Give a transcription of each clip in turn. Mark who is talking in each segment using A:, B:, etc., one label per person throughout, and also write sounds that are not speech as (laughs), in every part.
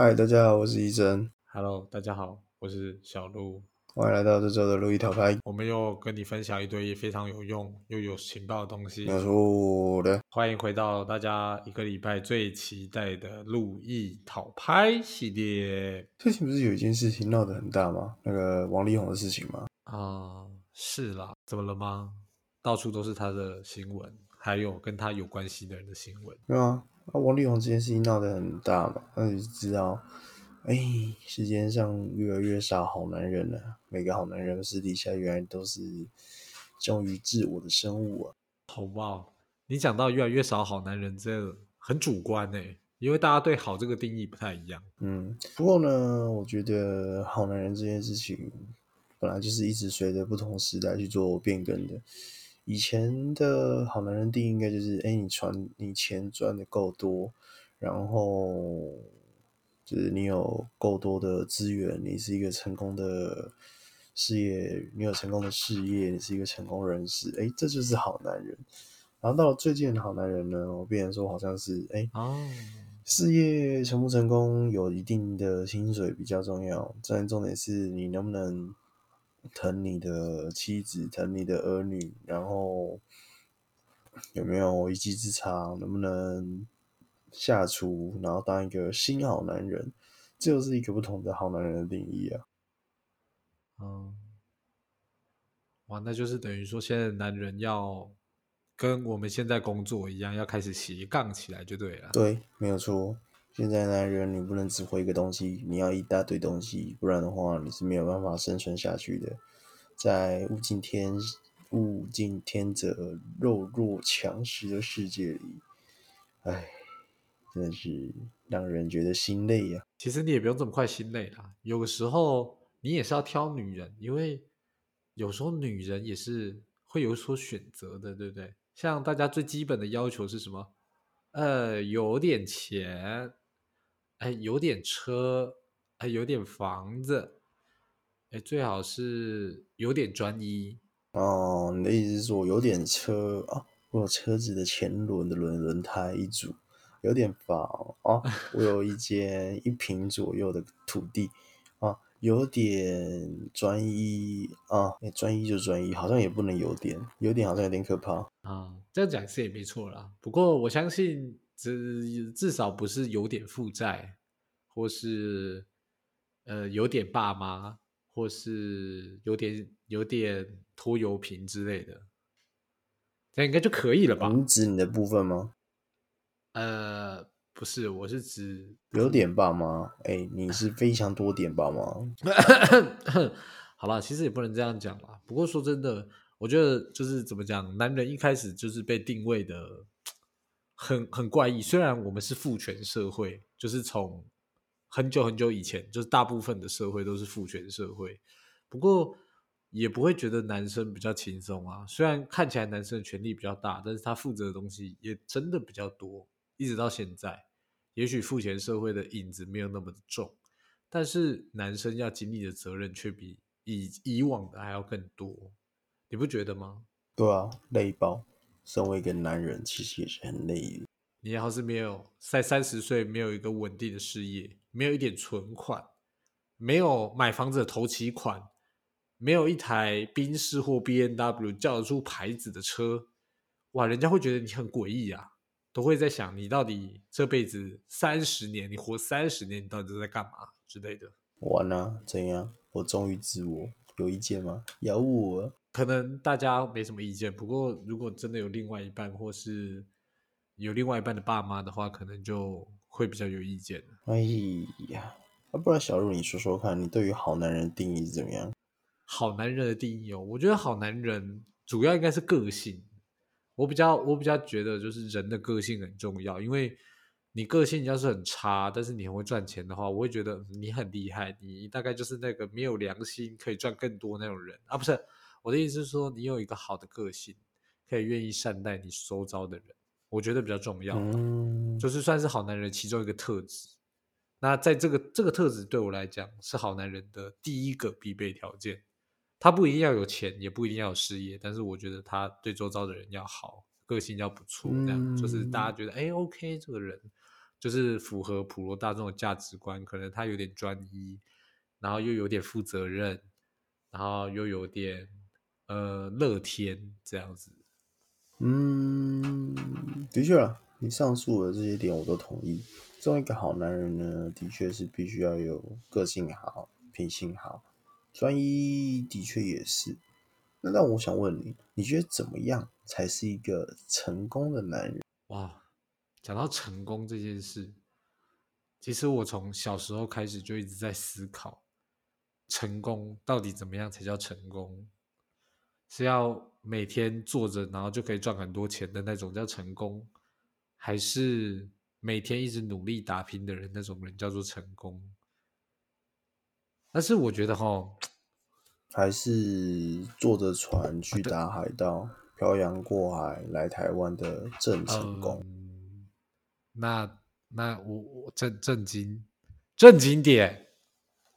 A: 嗨，大家好，我是医生
B: ，Hello，大家好，我是小鹿。
A: 欢迎来到这周的路易讨拍，
B: 我们又跟你分享一堆非常有用又有情报的东西
A: 没。有错的。
B: 欢迎回到大家一个礼拜最期待的路易讨拍系列
A: 最近不是有一件事情闹得很大吗？那个王力宏的事情吗？
B: 啊、是啦，怎么了吗？到处都是他的新闻，还有跟他有关系的人的新闻。
A: 对啊，啊，王力宏这件事情闹得很大嘛，那你就知道，哎，世界上越来越少好男人了，每个好男人私底下原来都是忠于自我的生物啊。
B: 好哇，你讲到越来越少好男人，这很主观呢，因为大家对好这个定义不太一样。
A: 嗯，不过呢，我觉得好男人这件事情本来就是一直随着不同时代去做变更的。以前的好男人定义应该就是，哎，你赚你钱赚的够多，然后就是你有够多的资源，你是一个成功的事业，你有成功的事业，你是一个成功人士，哎，这就是好男人。然后到了最近的好男人呢，我变成说好像是，哎，
B: 哦，
A: 事业成不成功有一定的薪水比较重要，但重点是你能不能疼你的妻子，疼你的儿女，然后有没有一技之长，能不能下厨，然后当一个新好男人，这就是一个不同的好男人的定义啊。
B: 嗯，哇，那就是等于说，现在的男人要跟我们现在工作一样，要开始斜杠起来就对了。
A: 对，没有错。现在男人你不能只会一个东西，你要一大堆东西，不然的话你是没有办法生存下去的。在物竞天物竞天择、弱肉强食的世界里，唉，真的是让人觉得心累呀、
B: 其实你也不用这么快心累啦，有时候你也是要挑女人，因为有时候女人也是会有所选择的，对不对？像大家最基本的要求是什么？呃，有点钱，哎，有点车，哎，有点房子，哎，最好是有点专一。
A: 哦，你的意思是说有点车啊？我有车子的前轮的轮轮胎一组，有点房啊，我有一间一平左右的土地啊，有点专一啊，哎专一就专一，好像也不能有点，有点好像有点可怕。
B: 啊，这样讲是也没错啦。不过我相信至至少不是有点负债，或是呃有点爸妈，或是有点有点拖油瓶之类的，这样应该就可以了吧？
A: 你指你的部分吗？
B: 呃，不是，我是指
A: 有点爸妈，哎、你是非常多点爸妈。(coughs)
B: 好了，其实也不能这样讲啦。不过说真的，我觉得就是怎么讲，男人一开始就是被定位的很很怪异。虽然我们是父权社会，就是从很久很久以前，就是大部分的社会都是父权社会，不过也不会觉得男生比较轻松啊。虽然看起来男生的权力比较大，但是他负责的东西也真的比较多，一直到现在。也许父权社会的影子没有那么的重，但是男生要经历的责任却比以以往的还要更多，你不觉得吗？
A: 对啊，累包。身为一个男人，其实也是很累的。
B: 你要是没有在三十岁没有一个稳定的事业，没有一点存款，没有买房子的头期款，没有一台宾士或 B N W 叫得出牌子的车，哇，人家会觉得你很诡异啊，都会在想你到底这辈子三十年，你活三十年，你到底都在干嘛之类的。
A: 完啊，怎样？我忠于自我，有意见吗？咬我！
B: 可能大家没什么意见，不过如果真的有另外一半，或是有另外一半的爸妈的话，可能就会比较有意见了。
A: 哎呀，啊，不然小鹿，你说说看，你对于好男人的定义是怎么样？
B: 好男人的定义哦，我觉得好男人主要应该是个性。我比较我比较觉得就是人的个性很重要，因为你个性要是很差，但是你很会赚钱的话，我会觉得你很厉害，你大概就是那个没有良心可以赚更多那种人啊。不是我的意思是说，你有一个好的个性，可以愿意善待你周遭的人，我觉得比较重要。
A: 嗯，
B: 就是算是好男人其中一个特质。那在这个这个特质对我来讲是好男人的第一个必备条件。他不一定要有钱，也不一定要有事业，但是我觉得他对周遭的人要好，个性要不错，这样、就是大家觉得哎，OK，这个人就是符合普罗大众的价值观，可能他有点专一，然后又有点负责任，然后又有点呃乐天这样子。
A: 嗯，的确啊，你上述的这些点我都同意。作为一个好男人呢，的确是必须要有个性好、品性好，专一的确也是。那但我想问你，你觉得怎么样才是一个成功的男人？
B: 哇，讲到成功这件事，其实我从小时候开始就一直在思考，成功到底怎么样才叫成功？是要每天坐着，然后就可以赚很多钱的那种叫成功，还是每天一直努力打拼的人那种人叫做成功？但是我觉得哈，
A: 还是坐着船去打海盗、漂洋过海来台湾的正成功？
B: 嗯，那那我我正正经正经点，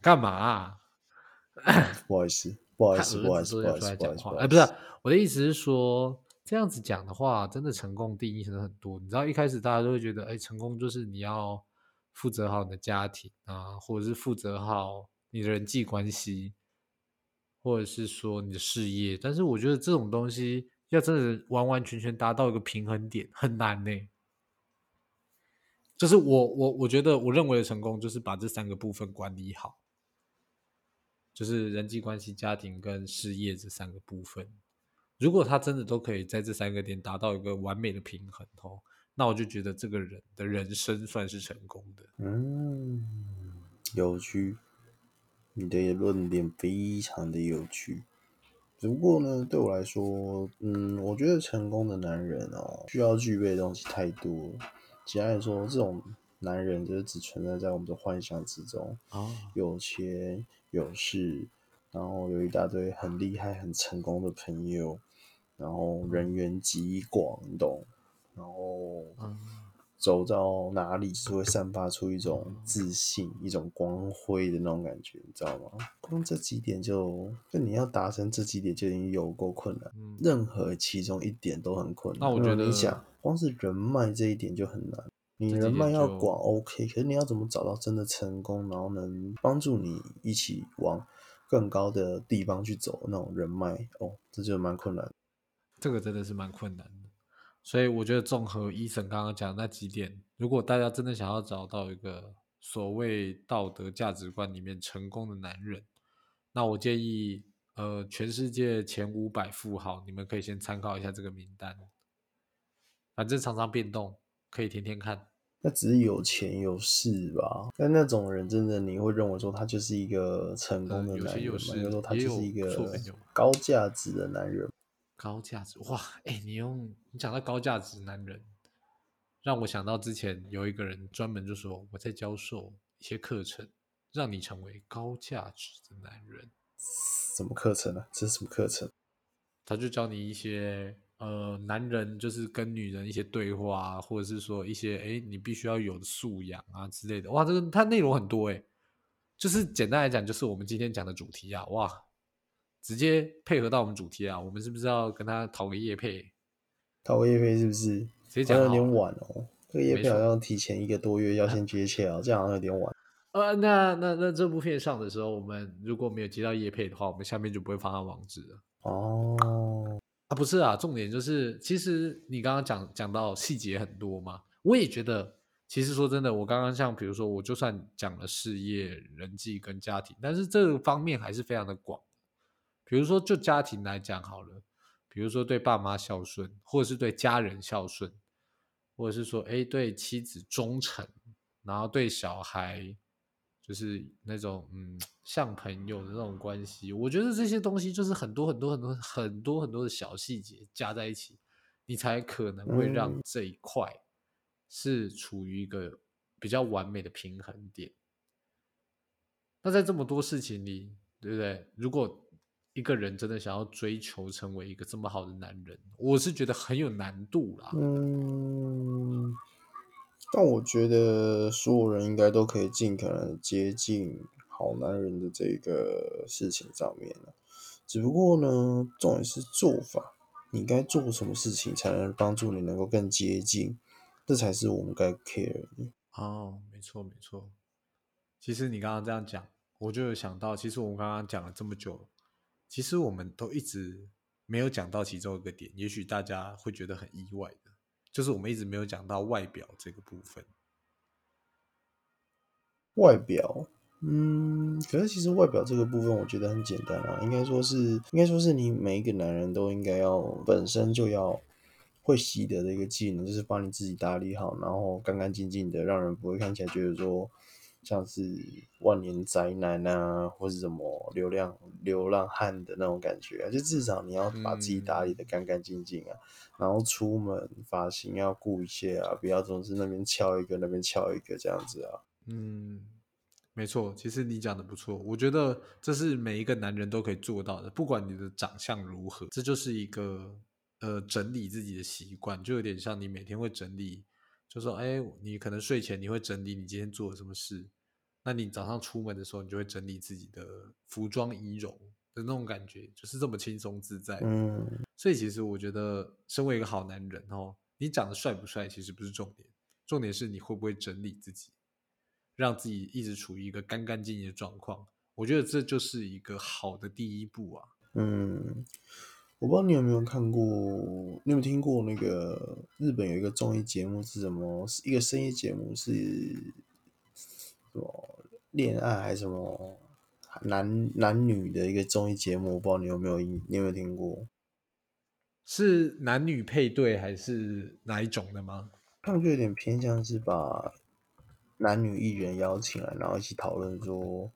B: 干嘛啊、
A: 不好意思，不好意
B: 他
A: 思，不好意思，
B: 儿子都要
A: 不好意思，不好意思，
B: 出来讲话。哎，不是我的意思是说，这样子讲的话，真的成功定义真的很多。你知道，一开始大家都会觉得，哎，成功就是你要负责好你的家庭啊，或者是负责好你的人际关系，或者是说你的事业。但是我觉得这种东西要真的完完全全达到一个平衡点，很难呢。就是我我我觉得我认为的成功，就是把这三个部分管理好。就是人际关系、家庭跟事业这三个部分，如果他真的都可以在这三个点达到一个完美的平衡哦，那我就觉得这个人的人生算是成功的。
A: 嗯，有趣，你的论点非常的有趣。只不过呢，对我来说，嗯，我觉得成功的男人哦，需要具备的东西太多了。简单来说，这种男人就是只存在在我们的幻想之中，
B: 哦，
A: 有钱有势，然后有一大堆很厉害、很成功的朋友，然后人缘极广，你懂？然后
B: 嗯，
A: 走到哪里是会散发出一种自信、一种光辉的那种感觉，你知道吗？光这几点就就你要达成这几点就已经有够困难，
B: 嗯
A: 任何其中一点都很困难。
B: 那我觉得
A: 你想，光是人脉这一点就很难。你人脉要广 OK，可是你要怎么找到真的成功，然后能帮助你一起往更高的地方去走那种人脉哦，这就蛮困难。
B: 这个真的是蛮困难的。所以我觉得综合医生刚刚讲那几点，如果大家真的想要找到一个所谓道德价值观里面成功的男人，那我建议，呃，全世界前五百富豪，你们可以先参考一下这个名单。反正常常变动，可以天天看。
A: 那只是有钱有势吧？但那种人真的你会认为说他就是一个成功的男人吗？
B: 钱有势
A: 应该说他就是一个高价值的男人。
B: 高价值哇！哎、你用你讲到高价值男人，让我想到之前有一个人专门就说我在教授一些课程，让你成为高价值的男人。
A: 什么课程啊？这是什么课程？
B: 他就教你一些呃，男人就是跟女人一些对话啊，或者是说一些哎，你必须要有的素养啊之类的。哇，这个它内容很多哎，就是简单来讲，就是我们今天讲的主题啊，哇，直接配合到我们主题啊，我们是不是要跟他讨个夜配？
A: 讨个夜配是不是？
B: 直接讲
A: 有点晚哦。这个
B: 夜
A: 配好像提前一个多月要先接洽哦，这样好像有点晚。(laughs)
B: 呃，那那那这部片上的时候，我们如果没有接到叶配的话，我们下面就不会放上网址了。
A: 哦，
B: 啊，不是啊，重点就是，其实你刚刚讲讲到细节很多嘛，我也觉得，其实说真的，我刚刚像比如说，我就算讲了事业、人际跟家庭，但是这个方面还是非常的广。比如说，就家庭来讲好了，比如说对爸妈孝顺，或者是对家人孝顺，或者是说，哎，对妻子忠诚，然后对小孩就是那种嗯像朋友的那种关系，我觉得这些东西就是很多很多很多很多很多的小细节加在一起，你才可能会让
A: 嗯
B: 这一块是处于一个比较完美的平衡点。那在这么多事情里，对不对？如果一个人真的想要追求成为一个这么好的男人，我是觉得很有难度啦。
A: 嗯，但我觉得所有人应该都可以尽可能接近好男人的这个事情上面了。只不过呢，重点是做法，你该做什么事情才能帮助你能够更接近，这才是我们该 care 的。
B: 哦，没错没错。其实你刚刚这样讲，我就有想到，其实我们刚刚讲了这么久，其实我们都一直没有讲到其中一个点，也许大家会觉得很意外的，就是我们一直没有讲到外表这个部分。
A: 外表，嗯，可是其实外表这个部分，我觉得很简单啊，应该说是，应该说是你每一个男人都应该要本身就要会习得的一个技能，就是把你自己打理好，然后干干净净的，让人不会看起来觉得说像是万年宅男啊，或是什么流浪流浪汉的那种感觉啊，就至少你要把自己打理的干干净净啊，然后出门发型要顾一些啊，不要总是那边翘一个那边翘一个这样子啊。
B: 嗯，没错，其实你讲的不错，我觉得这是每一个男人都可以做到的，不管你的长相如何，这就是一个呃整理自己的习惯，就有点像你每天会整理，就说哎，你可能睡前你会整理你今天做了什么事，那你早上出门的时候，你就会整理自己的服装仪容的那种感觉，就是这么轻松自在。
A: 嗯，
B: 所以其实我觉得，身为一个好男人哦，你长得帅不帅其实不是重点，重点是你会不会整理自己。让自己一直处于一个干干净净的状况，我觉得这就是一个好的第一步啊。
A: 嗯，我不知道你有没有看过，你有没有听过那个日本有一个综艺节目是什么？是一个深夜节目，是什么恋爱还是什么男男女的一个综艺节目？我不知道你有没有你有没有听过？
B: 是男女配对还是哪一种的吗？
A: 他们就有点偏向是把。男女艺人邀请来，然后一起讨论说，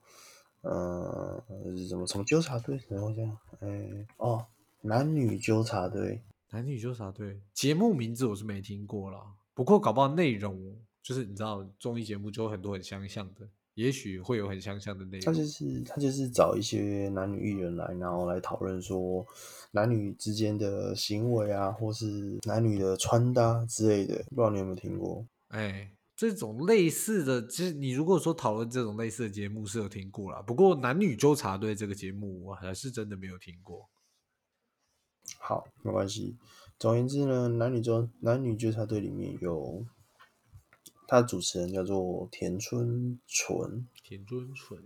A: 呃，什么什么纠察队，然后这样，哎，哦，男女纠察队，
B: 男女纠察队，节目名字我是没听过啦，不过搞不好内容就是你知道综艺节目就有很多很相像的，也许会有很相像的内容。
A: 他就是他就是找一些男女艺人来，然后来讨论说男女之间的行为啊，或是男女的穿搭之类的，不知道你有没有听过？
B: 哎。这种类似的，其实你如果说讨论这种类似的节目是有听过啦，不过男女纠察队这个节目我还是真的没有听过。
A: 好，没关系。总而言之呢，男女中男女纠察队里面有，他的主持人叫做田村纯。
B: 田村纯，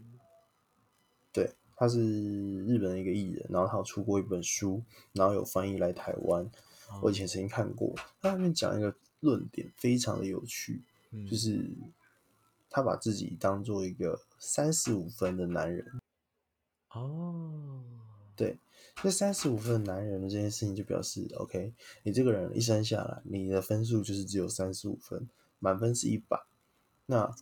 A: 对，他是日本的一个艺人，然后他有出过一本书，然后有翻译来台湾。我以前曾经看过，他那边讲一个论点，非常的有趣。就是他把自己当做一个三十五分的男人
B: 哦，
A: 对，那三十五分的男人的这件事情就表示，OK，你这个人一生下来，你的分数就是只有三十五分，满分是一百，那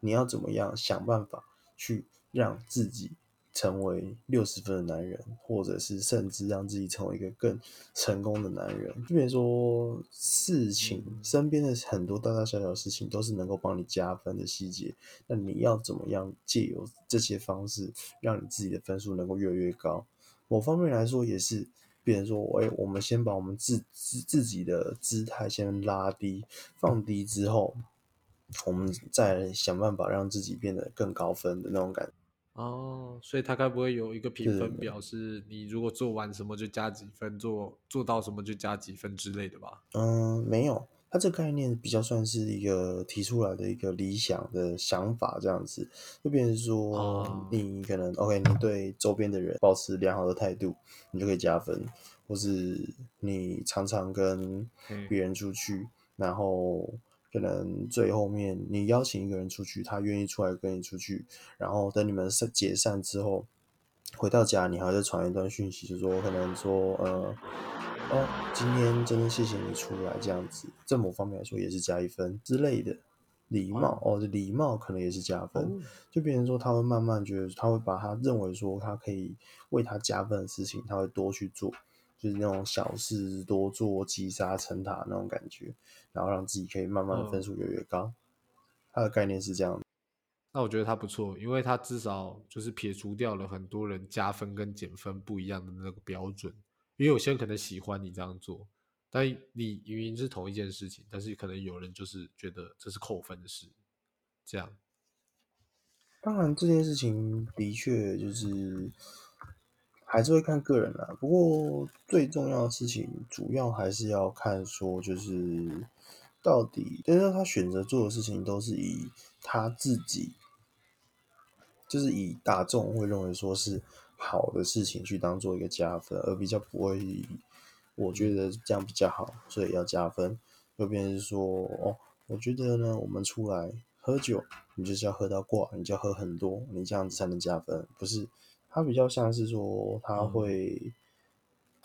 A: 你要怎么样想办法去让自己？成为六十分的男人，或者是甚至让自己成为一个更成功的男人。就比如说，事情身边的很多大大小小的事情都是能够帮你加分的细节。那你要怎么样借由这些方式，让你自己的分数能够越来越高？某方面来说，也是，比如说，哎，我们先把我们自自自己的姿态先拉低、放低之后，我们再想办法让自己变得更高分的那种感觉。
B: 哦，所以他该不会有一个评分表，是你如果做完什么就加几分，做做到什么就加几分之类的吧？
A: 嗯，没有，他这个概念比较算是一个提出来的一个理想的想法，这样子，就变成说，你可能 OK，你对周边的人保持良好的态度，你就可以加分，或是你常常跟别人出去，然后。可能最后面你邀请一个人出去，他愿意出来跟你出去，然后等你们散解散之后，回到家你还要传一段讯息，就说可能说呃哦，今天真的谢谢你出来这样子，在某方面来说也是加一分之类的礼貌哦，礼貌可能也是加分，就变成说他会慢慢觉得他会把他认为说他可以为他加分的事情，他会多去做。就是那种小事多做，积沙成塔那种感觉，然后让自己可以慢慢的分数越来越高。他的概念是这样。
B: 那我觉得他不错，因为他至少就是撇除掉了很多人加分跟减分不一样的那个标准。因为有些人可能喜欢你这样做，但你明明是同一件事情，但是可能有人就是觉得这是扣分的事。这样。
A: 当然，这件事情的确就是。还是会看个人啦，不过最重要的事情，主要还是要看说，就是到底，但是他选择做的事情都是以他自己，就是以大众会认为说是好的事情去当做一个加分，而比较不会以我觉得这样比较好，所以要加分。又变成说，哦，我觉得呢，我们出来喝酒，你就是要喝到挂，你就要喝很多，你这样子才能加分，不是？他比较像是说，他会，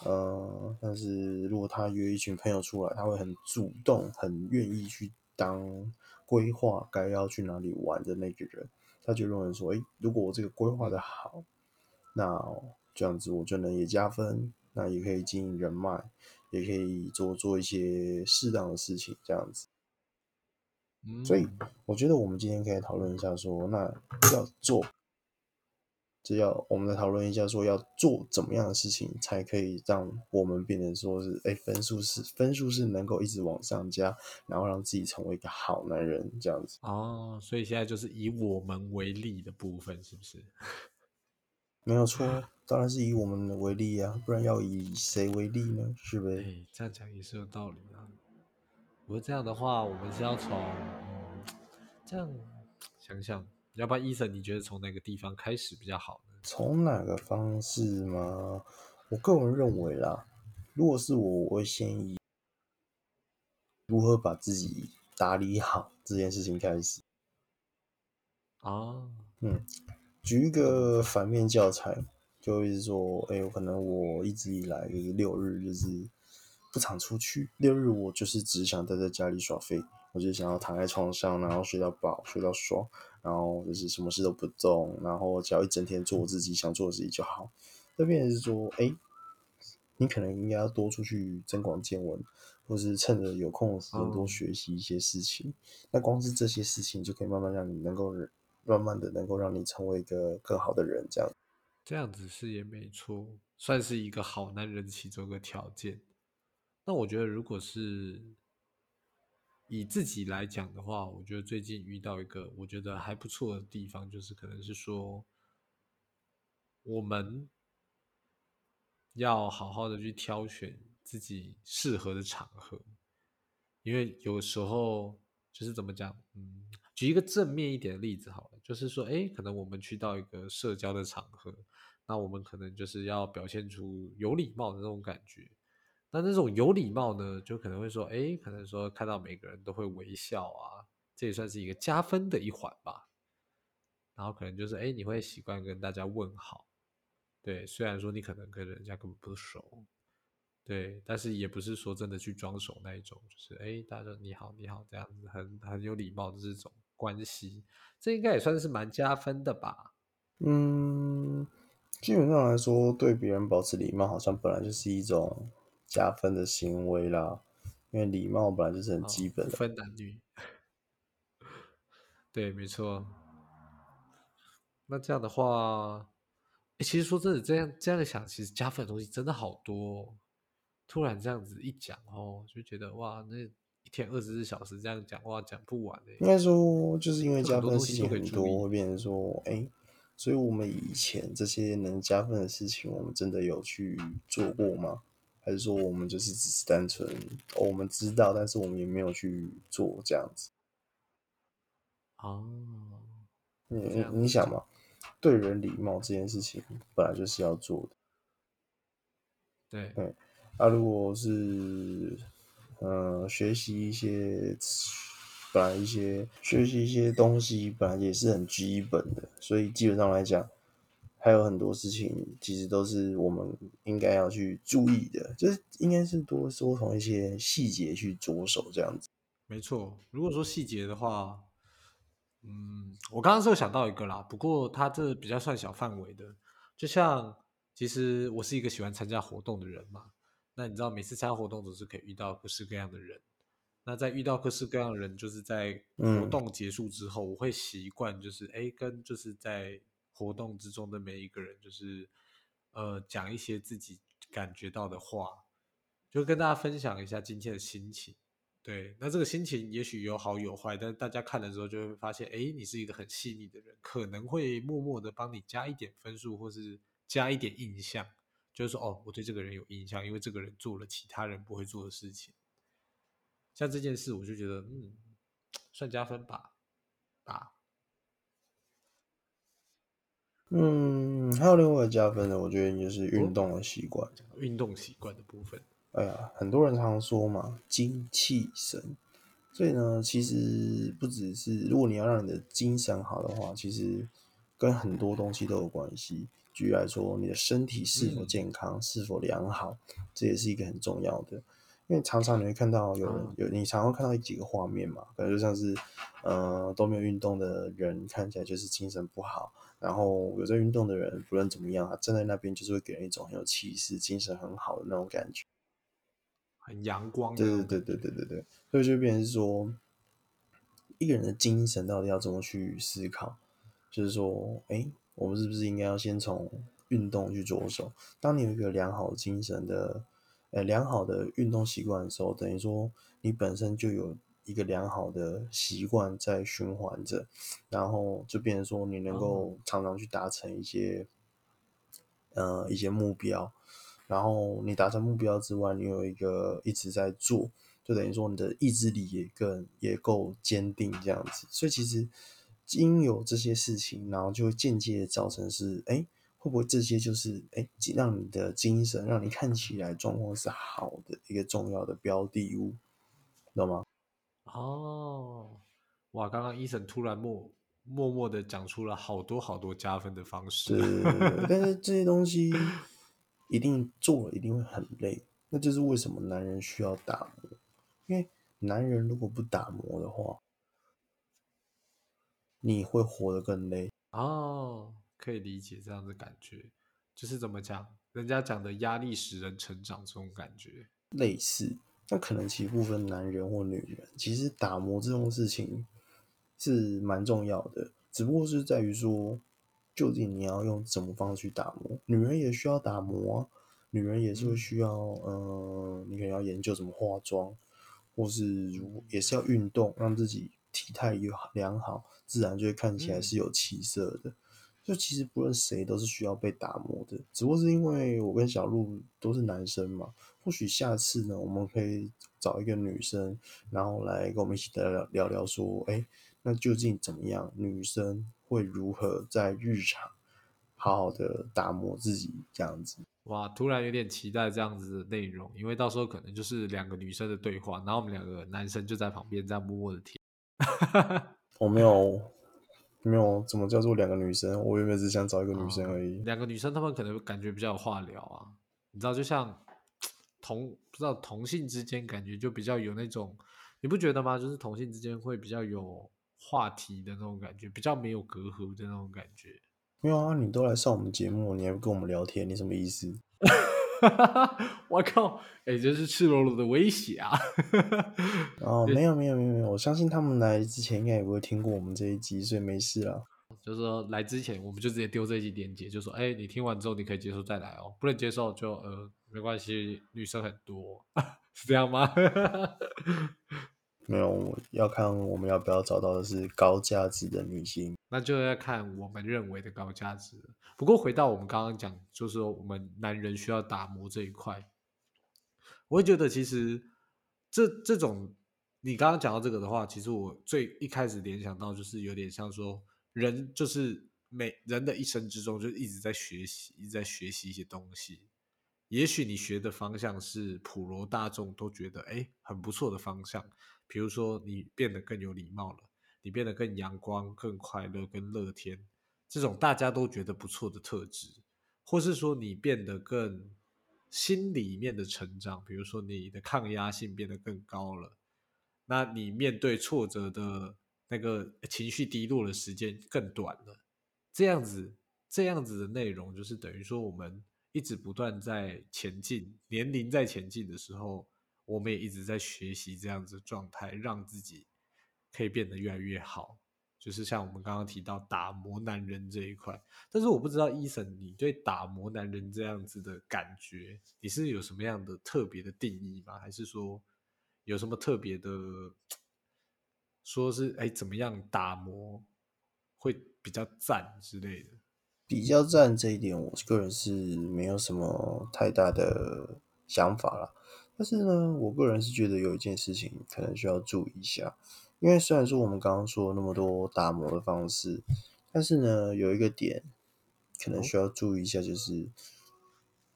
A: 呃，但是如果他约一群朋友出来，他会很主动，很愿意去当规划该要去哪里玩的那个人，他就认为说，诶，如果我这个规划的好，那这样子我就能也加分，那也可以经营人脉。也可以做做一些适当的事情，这样子。所以我觉得我们今天可以讨论一下，说那要做，就要我们来讨论一下，说要做怎么样的事情，才可以让我们变成说是，哎，分数是分数是能够一直往上加，然后让自己成为一个好男人，这样子。
B: 哦，所以现在就是以我们为例的部分，是不是？(laughs)
A: 没有错，当然是以我们为例啊，不然要以谁为例呢？是不是？
B: 哎，这样讲也是有道理啊。不过这样的话，我们是要从这样想想，要不然伊森，你觉得从哪个地方开始比较好呢？
A: 从哪个方式吗？我个人认为啦，如果是我，我会先以如何把自己打理好这件事情开始。
B: 啊，
A: 嗯。举一个反面教材，就会是说，哎，有可能我一直以来就是六日就是不常出去，六日我就是只想待在家里耍废，我就想要躺在床上，然后睡到饱，睡到爽，然后就是什么事都不动，然后只要一整天做我自己想做的事情就好。这边是说，哎，你可能应该要多出去增广见闻，或是趁着有空的时间多学习一些事情。那光是这些事情就可以慢慢让你能够。慢慢的，能够让你成为一个更好的人，这样，
B: 这样子是也没错，算是一个好男人其中一个条件。那我觉得，如果是以自己来讲的话，我觉得最近遇到一个我觉得还不错的地方，就是可能是说，我们要好好的去挑选自己适合的场合，因为有时候就是怎么讲，嗯。举一个正面一点的例子好了，就是说，哎，可能我们去到一个社交的场合，那我们可能就是要表现出有礼貌的那种感觉。那那种有礼貌呢，就可能会说，哎，可能说看到每个人都会微笑啊，这也算是一个加分的一环吧。然后可能就是，哎，你会习惯跟大家问好，对，虽然说你可能跟人家根本不熟。对，但是也不是说真的去装熟那一种，就是哎，大家说你好，你好这样子，很很有礼貌的这种关系，这应该也算是蛮加分的吧？
A: 嗯，基本上来说，对别人保持礼貌，好像本来就是一种加分的行为啦。因为礼貌本来就是很基本的，
B: 分男女。(laughs) 对，没错。那这样的话，哎，其实说真的，这样这样想，其实加分的东西真的好多。突然这样子一讲哦，就觉得哇，那一天二十四小时这样讲话讲不完的。
A: 应该说，就是因为加分的事情很多，会变成说，哎，所以我们以前这些能加分的事情，我们真的有去做过吗？还是说我们就是只是单纯我们知道，但是我们也没有去做这样子？
B: 哦，
A: 你你想嘛，对人礼貌这件事情本来就是要做的。
B: 对，
A: 对。啊，如果是，呃，学习一些，本来一些学习一些东西，本来也是很基本的，所以基本上来讲，还有很多事情其实都是我们应该要去注意的，就是应该是多说从一些细节去着手这样子。
B: 没错，如果说细节的话，嗯，我刚刚是有想到一个啦，不过它这比较算小范围的，就像其实我是一个喜欢参加活动的人嘛。那你知道，每次参加活动总是可以遇到各式各样的人。那在遇到各式各样的人，就是在活动结束之后，我会习惯就是哎，跟就是在活动之中的每一个人，就是呃讲一些自己感觉到的话，就跟大家分享一下今天的心情。对，那这个心情也许有好有坏，但大家看的时候就会发现，哎，你是一个很细腻的人，可能会默默的帮你加一点分数，或是加一点印象。就是说，哦，我对这个人有印象，因为这个人做了其他人不会做的事情。像这件事，我就觉得嗯，算加分吧，打。
A: 嗯，还有另外一个加分的，我觉得就是运动的习惯。
B: 运动习惯的部分，
A: 哎呀，很多人常说嘛，精气神。所以呢，其实不只是如果你要让你的精神好的话，其实跟很多东西都有关系。举例来说，你的身体是否健康、是否良好，这也是一个很重要的。因为常常你会看到有人有，你常常看到几个画面嘛，可能就像是呃都没有运动的人，看起来就是精神不好。然后有在运动的人，不论怎么样，他站在那边就是会给人一种很有气势、精神很好的那种感觉，
B: 很阳光。
A: 对对对对对对对，所以就变成说，一个人的精神到底要怎么去思考？就是说，哎，我们是不是应该要先从运动去着手？当你有一个良好精神的，呃，良好的运动习惯的时候，等于说你本身就有。一个良好的习惯在循环着，然后就变成说你能够常常去达成一些，呃，一些目标，然后你达成目标之外，你有一个一直在做，就等于说你的意志力也更也够坚定这样子。所以其实经有这些事情，然后就会间接造成是，哎，会不会这些就是哎，让你的精神，让你看起来状况是好的一个重要的标的物，懂吗？
B: 哦，哇！刚刚医生突然默默默的讲出了好多好多加分的方式。
A: 对，但是这些东西一定做了一定会很累，那就是为什么男人需要打磨。因为男人如果不打磨的话，你会活得更累。
B: 哦，可以理解这样的感觉，就是怎么讲，人家讲的压力使人成长这种感觉，
A: 类似。那可能其不分男人或女人，其实打磨这种事情是蛮重要的，只不过是在于说，究竟你要用什么方式去打磨。女人也需要打磨啊，女人也是会需要，嗯，你可能要研究怎么化妆，或是如也是要运动，让自己体态有良好，自然就会看起来是有气色的。就其实不论谁都是需要被打磨的，只不过是因为我跟小鹿都是男生嘛。或许下次呢，我们可以找一个女生，然后来跟我们一起聊聊聊聊，说，哎，那究竟怎么样？女生会如何在日常好好的打磨自己这样子？
B: 哇，突然有点期待这样子的内容，因为到时候可能就是两个女生的对话，然后我们两个男生就在旁边这样默默的听。(laughs)
A: 我没有。没有，怎么叫做两个女生？我原本只想找一个女生而已。
B: 两个女生，她们可能感觉比较有话聊啊。你知道，就像同不知道同性之间，感觉就比较有那种，你不觉得吗？就是同性之间会比较有话题的那种感觉，比较没有隔阂的那种感觉。
A: 没有啊，你都来上我们节目，你还不跟我们聊天，你什么意思？(laughs) (laughs)
B: 我靠！哎，这是赤裸裸的威胁啊！(laughs)
A: 哦，没有没有没有没有，我相信他们来之前应该也不会听过我们这一集，所以没事了。
B: 就是说来之前，我们就直接丢这一集链接，就说：哎，你听完之后你可以接受再来哦，不能接受就呃没关系，女生很多，(laughs) 是这样吗？
A: 没有，要看我们要不要找到的是高价值的女性，
B: 那就要看我们认为的高价值。不过回到我们刚刚讲，就是说我们男人需要打磨这一块，我会觉得其实这这种你刚刚讲到这个的话，其实我最一开始联想到就是有点像说，人就是每人的一生之中就一直在学习，一直在学习一些东西。也许你学的方向是普罗大众都觉得哎很不错的方向。比如说，你变得更有礼貌了，你变得更阳光、更快乐、更乐天，这种大家都觉得不错的特质，或是说你变得更心里面的成长，比如说你的抗压性变得更高了，那你面对挫折的那个情绪低落的时间更短了，这样子这样子的内容，就是等于说我们一直不断在前进，年龄在前进的时候。我们也一直在学习这样子状态，让自己可以变得越来越好。就是像我们刚刚提到打磨男人这一块，但是我不知道伊森，你对打磨男人这样子的感觉，你是有什么样的特别的定义吗？还是说有什么特别的，说是哎怎么样打磨会比较赞之类的？
A: 比较赞这一点，我个人是没有什么太大的想法了。但是呢，我个人是觉得有一件事情可能需要注意一下，因为虽然说我们刚刚说那么多打磨的方式，但是呢，有一个点可能需要注意一下，就是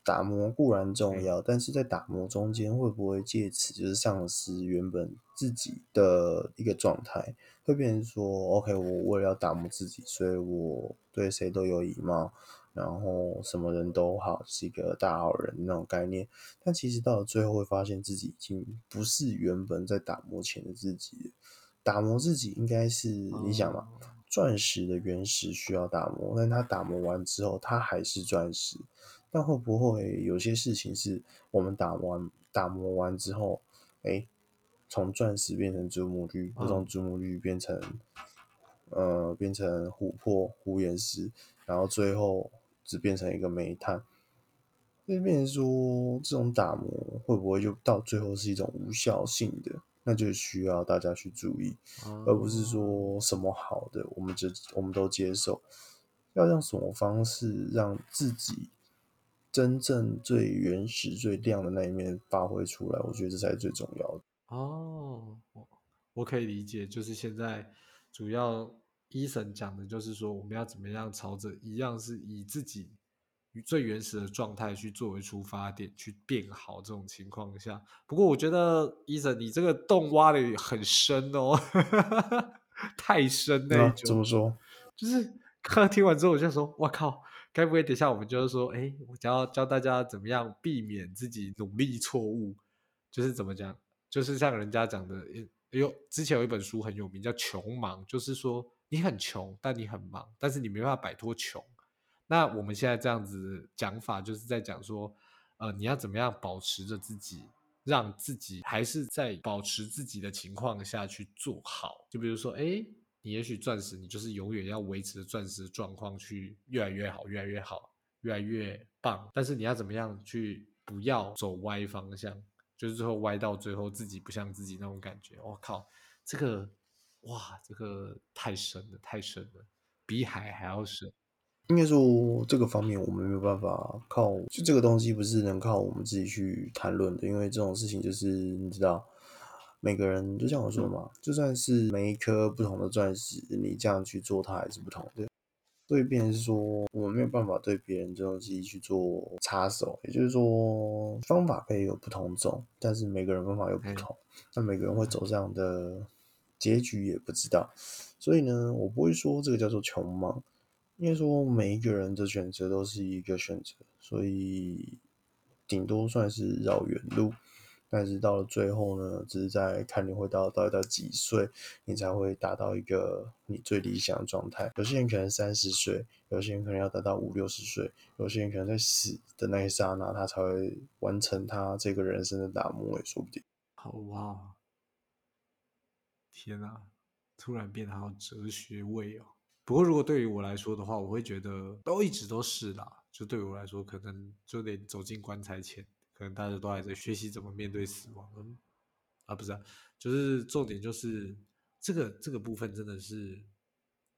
A: 打磨固然重要，但是在打磨中间会不会借此就是丧失原本自己的一个状态，会变成说，OK，我为了要打磨自己，所以我对谁都有礼貌。然后什么人都好，是一个大好人那种概念，但其实到了最后会发现自己已经不是原本在打磨前的自己了。打磨自己应该是你想嘛，钻石的原石需要打磨，但它打磨完之后，它还是钻石。但会不会有些事情是我们打完打磨完之后，哎，从钻石变成祖母绿，或从祖母绿变成呃变成琥珀、湖岩石，然后最后。只变成一个煤炭，那变成说这种打磨会不会就到最后是一种无效性的？那就需要大家去注意，而不是说什么好的我们就我们都接受，要用什么方式让自己真正最原始、最亮的那一面发挥出来？我觉得这才是最重要的。
B: 哦，我可以理解，就是现在主要。医生讲的就是说，我们要怎么样朝着一样是以自己最原始的状态去作为出发点去变好这种情况下。不过我觉得医生你这个洞挖的很深哦，(laughs) 太深那种。
A: 怎么说？
B: 就是刚刚听完之后我就说，我靠，该不会等下我们就是说，哎，我教教大家怎么样避免自己努力错误，就是怎么讲，就是像人家讲的，哎呦，之前有一本书很有名，叫《穷忙》，就是说。你很穷，但你很忙，但是你没办法摆脱穷。那我们现在这样子讲法，就是在讲说，呃，你要怎么样保持着自己，让自己还是在保持自己的情况下去做好。就比如说，哎，你也许钻石，你就是永远要维持钻石状况去越来越好，越来越好，越来越棒。但是你要怎么样去不要走歪方向，就是最后歪到最后自己不像自己那种感觉。我靠，这个。哇，这个太深了，太深了，比海还要深。
A: 应该说这个方面我们没有办法靠，就这个东西不是能靠我们自己去谈论的，因为这种事情就是你知道，每个人就像我说嘛，就算是每一颗不同的钻石，你这样去做它还是不同的。所以，变成是说，我们没有办法对别人这东西去做插手。也就是说，方法可以有不同种，但是每个人方法又不同，那每个人会走这样的。结局也不知道，所以呢，我不会说这个叫做穷忙，应该说每一个人的选择都是一个选择，所以顶多算是绕远路。但是到了最后呢，只是在看你会到到底到几岁，你才会达到一个你最理想的状态。有些人可能三十岁，有些人可能要达到五六十岁，有些人可能在死的那一刹那，他才会完成他这个人生的打磨，也说不定。
B: 好哇。天啊，突然变得好哲学味哦。不过如果对于我来说的话，我会觉得都一直都是啦。就对我来说，可能就得走进棺材前，可能大家都还在学习怎么面对死亡。嗯，啊，不是，就是重点就是这个这个部分真的是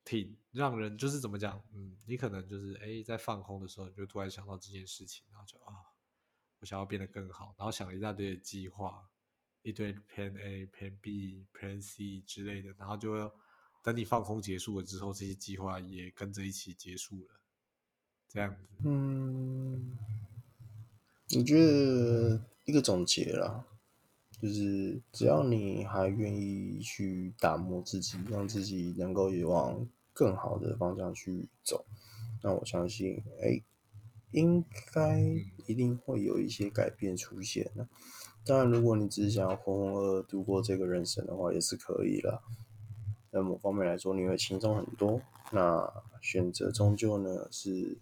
B: 挺让人就是怎么讲，嗯，你可能就是哎在放空的时候，你就突然想到这件事情，然后就啊，我想要变得更好，然后想了一大堆的计划。一堆 Plan A、Plan B、Plan C 之类的，然后就等你放空结束了之后，这些计划也跟着一起结束了，这样子。
A: 嗯，我觉得一个总结啦，就是只要你还愿意去打磨自己，让自己能够往更好的方向去走，那我相信，哎，应该一定会有一些改变出现的。当然，如果你只是想要浑浑噩噩度过这个人生的话，也是可以了。在某方面来说，你会轻松很多。那选择终究呢是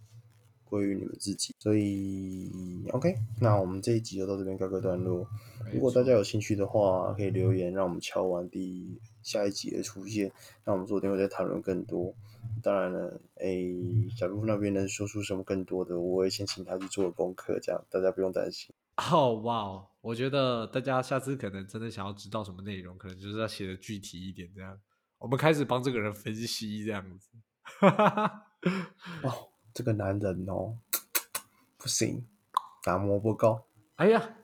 A: 归于你们自己。所以，OK，那我们这一集就到这边告个段落。如果大家有兴趣的话，可以留言，让我们敲完第下一集的出现。那我们昨天会再讨论更多。当然了，诶，小鹿那边能说出什么更多的，我会先请他去做功课，这样大家不用担心。
B: 哦，哇，我觉得大家下次可能真的想要知道什么内容，可能就是要写的具体一点，这样我们开始帮这个人分析这样子。(laughs)
A: 哦，这个男人哦，(tsk) 不行，打磨不够。
B: 哎呀，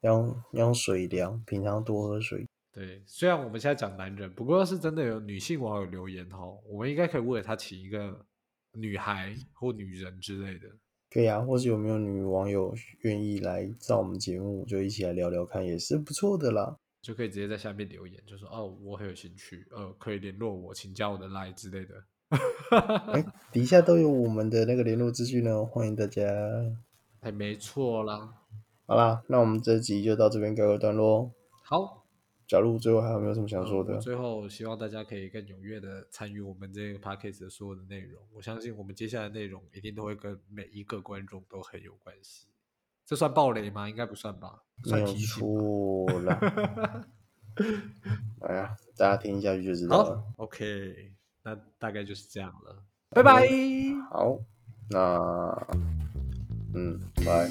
A: 要用要用水凉，平常多喝水。
B: 对，虽然我们现在讲男人，不过要是真的有女性网友留言哦，我们应该可以为他请一个女孩或女人之类的。
A: 可以啊，或是有没有女网友愿意来上我们节目，就一起来聊聊看，也是不错的啦。
B: 就可以直接在下面留言，就说哦，我很有兴趣，呃，可以联络我，请加我的 line 之类的。(laughs)
A: 哎，底下都有我们的那个联络资讯呢，欢迎大家。
B: 哎，没错啦。
A: 好啦，那我们这集就到这边告个段落。
B: 好。
A: 假如最后还有没有什么想说的？
B: 最后希望大家可以更踊跃的参与我们这个 podcast 的所有的内容。我相信我们接下来内容一定都会跟每一个观众都很有关系。这算暴雷吗？应该不算吧。
A: 没有错了。(laughs) 哎呀，大家听下去就知道了。
B: OK，那大概就是这样了。拜拜。
A: 好，那嗯，拜。